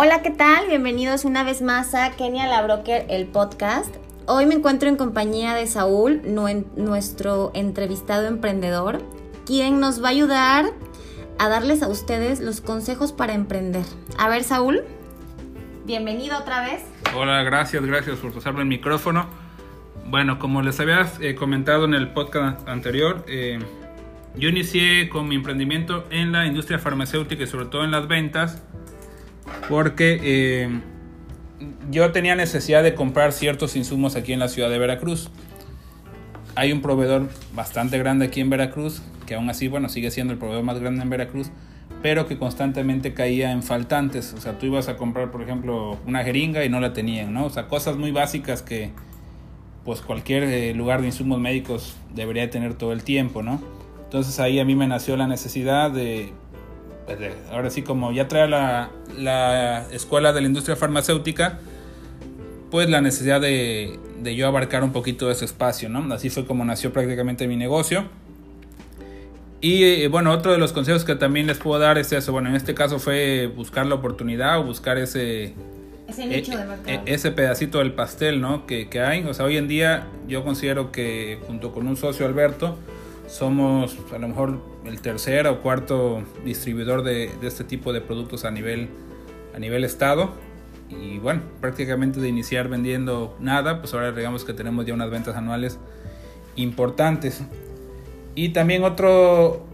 Hola, ¿qué tal? Bienvenidos una vez más a Kenia la Broker, el podcast. Hoy me encuentro en compañía de Saúl, nuestro entrevistado emprendedor, quien nos va a ayudar a darles a ustedes los consejos para emprender. A ver, Saúl, bienvenido otra vez. Hola, gracias, gracias por usarme el micrófono. Bueno, como les había eh, comentado en el podcast anterior, eh, yo inicié con mi emprendimiento en la industria farmacéutica y sobre todo en las ventas porque eh, yo tenía necesidad de comprar ciertos insumos aquí en la ciudad de Veracruz. Hay un proveedor bastante grande aquí en Veracruz, que aún así, bueno, sigue siendo el proveedor más grande en Veracruz, pero que constantemente caía en faltantes. O sea, tú ibas a comprar, por ejemplo, una jeringa y no la tenían, ¿no? O sea, cosas muy básicas que pues cualquier eh, lugar de insumos médicos debería tener todo el tiempo, ¿no? Entonces ahí a mí me nació la necesidad de pues, ahora sí como ya trae la, la, escuela de la industria farmacéutica, pues la necesidad de, de, yo abarcar un poquito de ese espacio, ¿no? Así fue como nació prácticamente mi negocio. Y eh, bueno, otro de los consejos que también les puedo dar es eso, bueno, en este caso fue buscar la oportunidad o buscar ese... Ese nicho de eh, mercado. Eh, ese pedacito del pastel, ¿no? Que, que hay. O sea, hoy en día yo considero que junto con un socio Alberto, somos a lo mejor el tercer o cuarto distribuidor de, este tipo de productos a nivel, a nivel estado. Y bueno, prácticamente de iniciar vendiendo nada, pues ahora digamos que tenemos ya unas ventas anuales importantes. Y también otro,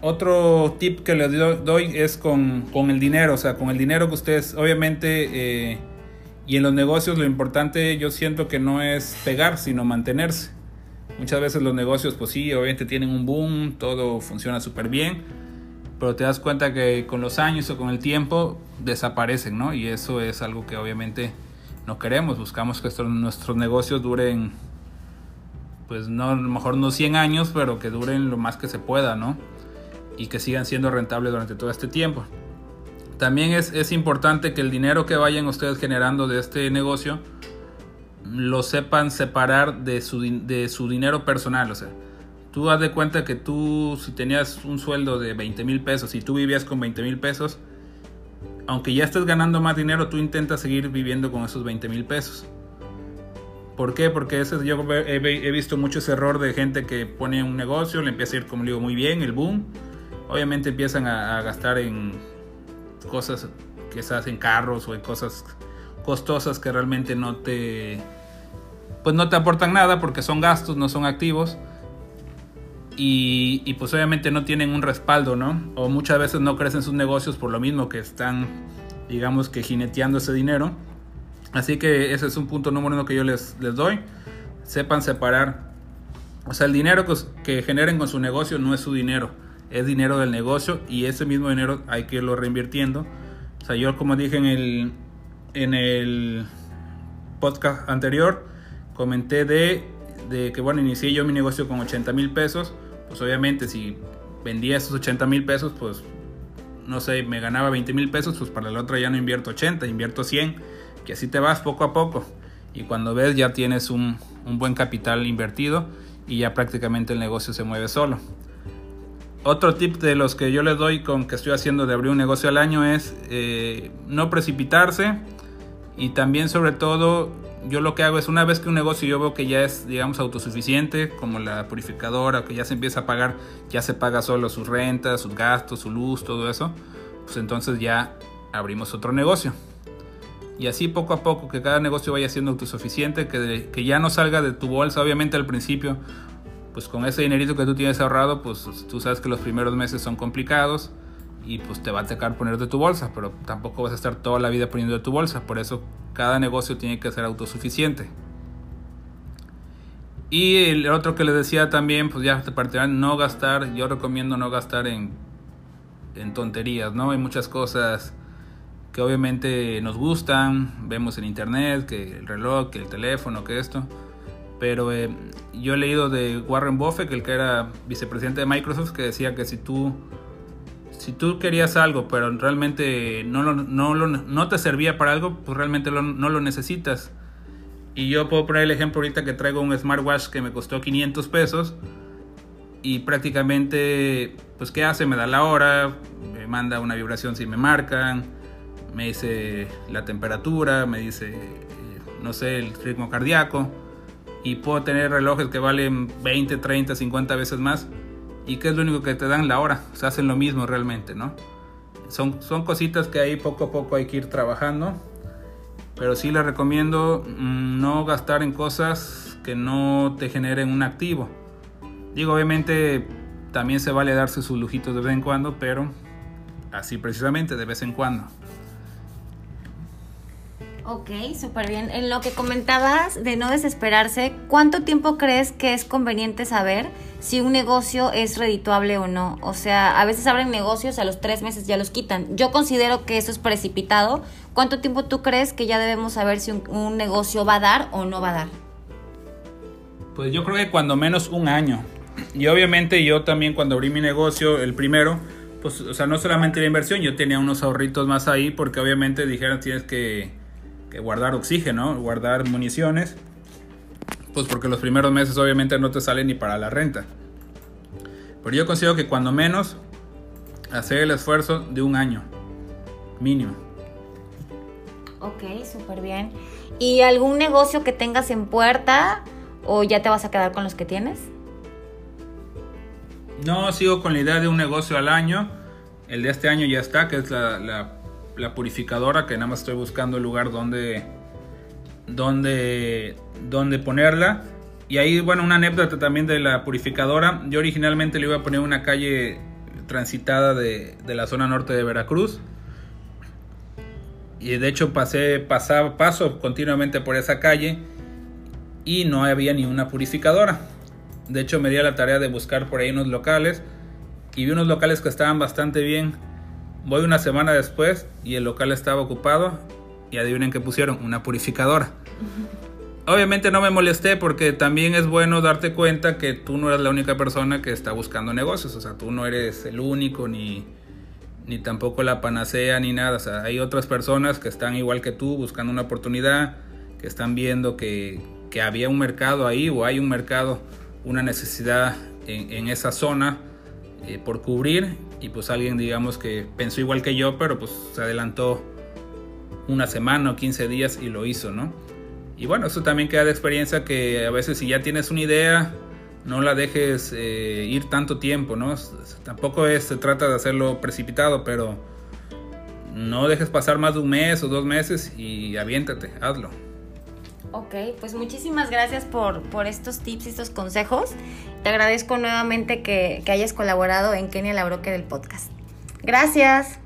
otro tip que les doy es con, con, el dinero, o sea, con el dinero que ustedes, obviamente, eh, y en los negocios lo importante yo siento que no es pegar, sino mantenerse. Muchas veces los negocios, pues sí, obviamente tienen un boom, todo funciona súper bien, pero te das cuenta que con los años o con el tiempo desaparecen, ¿no? Y eso es algo que obviamente no queremos. Buscamos que nuestros negocios duren, pues no, a lo mejor no 100 años, pero que duren lo más que se pueda, ¿no? Y que sigan siendo rentables durante todo este tiempo. También es, es importante que el dinero que vayan ustedes generando de este negocio, lo sepan separar de su, de su dinero personal. O sea, tú haz de cuenta que tú, si tenías un sueldo de 20 mil pesos y tú vivías con 20 mil pesos, aunque ya estés ganando más dinero, tú intentas seguir viviendo con esos 20 mil pesos. ¿Por qué? Porque ese, yo he, visto mucho ese error de gente que pone un negocio, le empieza a ir, como digo, muy bien, el boom. Obviamente empiezan a, a gastar en cosas, quizás en carros o en cosas costosas que realmente no te pues no te aportan nada porque son gastos, no son activos. Y, pues obviamente no tienen un respaldo, ¿no? O muchas veces no crecen sus negocios por lo mismo que están, digamos que jineteando ese dinero. Así que ese es un punto número uno que yo les, les doy. Sepan separar. O sea, el dinero que, que generen con su negocio no es su dinero, es dinero del negocio y ese mismo dinero hay que irlo reinvirtiendo. O sea, yo como dije en el, en el podcast anterior, comenté de, de, que, bueno, inicié yo mi negocio con 80 mil pesos. Pues obviamente si vendía esos 80 mil pesos, pues no sé, me ganaba 20 mil pesos, pues para la otra ya no invierto 80, invierto 100, que así te vas poco a poco. Y cuando ves ya tienes un, un buen capital invertido y ya prácticamente el negocio se mueve solo. Otro tip de los que yo les doy con que estoy haciendo de abrir un negocio al año es eh, no precipitarse y también sobre todo yo lo que hago es una vez que un negocio yo veo que ya es, digamos, autosuficiente, como la purificadora, que ya se empieza a pagar, ya se paga solo sus rentas, sus gastos, su luz, todo eso, pues entonces ya abrimos otro negocio. Y así poco a poco que cada negocio vaya siendo autosuficiente, que, que ya no salga de tu bolsa, obviamente al principio, pues con ese dinerito que tú tienes ahorrado, pues tú sabes que los primeros meses son complicados y pues te va a tocar poner de tu bolsa, pero tampoco vas a estar toda la vida poniendo de tu bolsa, por eso cada negocio tiene que ser autosuficiente. Y el otro que les decía también, pues ya te no gastar, yo recomiendo no gastar en, en tonterías, ¿no? Hay muchas cosas que obviamente nos gustan, vemos en internet, que el reloj, que el teléfono, que esto, pero eh, yo he leído de Warren Buffett, el que era vicepresidente de Microsoft, que decía que si tú si tú querías algo, pero realmente no, no, no te servía para algo, pues realmente no lo necesitas. Y yo puedo poner el ejemplo ahorita que traigo un smartwatch que me costó 500 pesos y prácticamente, pues ¿qué hace? Me da la hora, me manda una vibración si me marcan, me dice la temperatura, me dice, eh, no sé, el ritmo cardíaco. Y puedo tener relojes que valen 20, 30, 50 veces más. ¿Y que es lo único que te dan? La hora. O hacen lo mismo realmente, ¿no? Son, son cositas que ahí poco a poco hay que ir trabajando. Pero sí les recomiendo mm, no gastar en cosas que no te generen un activo. Digo, obviamente también se vale darse sus lujitos de vez en cuando, pero así precisamente de vez en cuando. Ok, súper bien. En lo que comentabas de no desesperarse, ¿cuánto tiempo crees que es conveniente saber si un negocio es redituable o no? O sea, a veces abren negocios, a los tres meses ya los quitan. Yo considero que eso es precipitado. ¿Cuánto tiempo tú crees que ya debemos saber si un, negocio va a dar o no va a dar? Pues yo creo que cuando menos un año. Y obviamente yo también cuando abrí mi negocio, el primero, pues, o sea, no solamente la inversión, yo tenía unos ahorritos más ahí porque obviamente dijeron tienes que guardar oxígeno, guardar municiones, pues porque los primeros meses obviamente no te sale ni para la renta. Pero yo considero que cuando menos hacer el esfuerzo de un año mínimo. Ok, súper bien. ¿Y algún negocio que tengas en puerta o ya te vas a quedar con los que tienes? No, sigo con la idea de un negocio al año. El de este año ya está, que es la, la la purificadora, que nada más estoy buscando el lugar donde, donde, donde ponerla. Y ahí, bueno, una anécdota también de la purificadora. Yo originalmente le iba a poner una calle transitada de, de la zona norte de Veracruz. Y de hecho pasé, pasaba, paso continuamente por esa calle y no había ni una purificadora. De hecho me di a la tarea de buscar por ahí unos locales y vi unos locales que estaban bastante bien Voy una semana después y el local estaba ocupado y adivinen que pusieron una purificadora. Obviamente no me molesté porque también es bueno darte cuenta que tú no eres la única persona que está buscando negocios. O sea, tú no eres el único ni, ni tampoco la panacea ni nada. O sea, hay otras personas que están igual que tú buscando una oportunidad, que están viendo que, que había un mercado ahí o hay un mercado, una necesidad en, en esa zona eh, por cubrir y pues alguien digamos que pensó igual que yo, pero pues se adelantó una semana o 15 días y lo hizo, ¿no? Y bueno, eso también queda de experiencia que a veces si ya tienes una idea, no la dejes eh, ir tanto tiempo, ¿no? Tampoco es, se trata de hacerlo precipitado, pero no dejes pasar más de un mes o dos meses y aviéntate, hazlo. Ok, pues muchísimas gracias por, por estos tips y estos consejos. Te agradezco nuevamente que, que hayas colaborado en Kenia La del podcast. Gracias.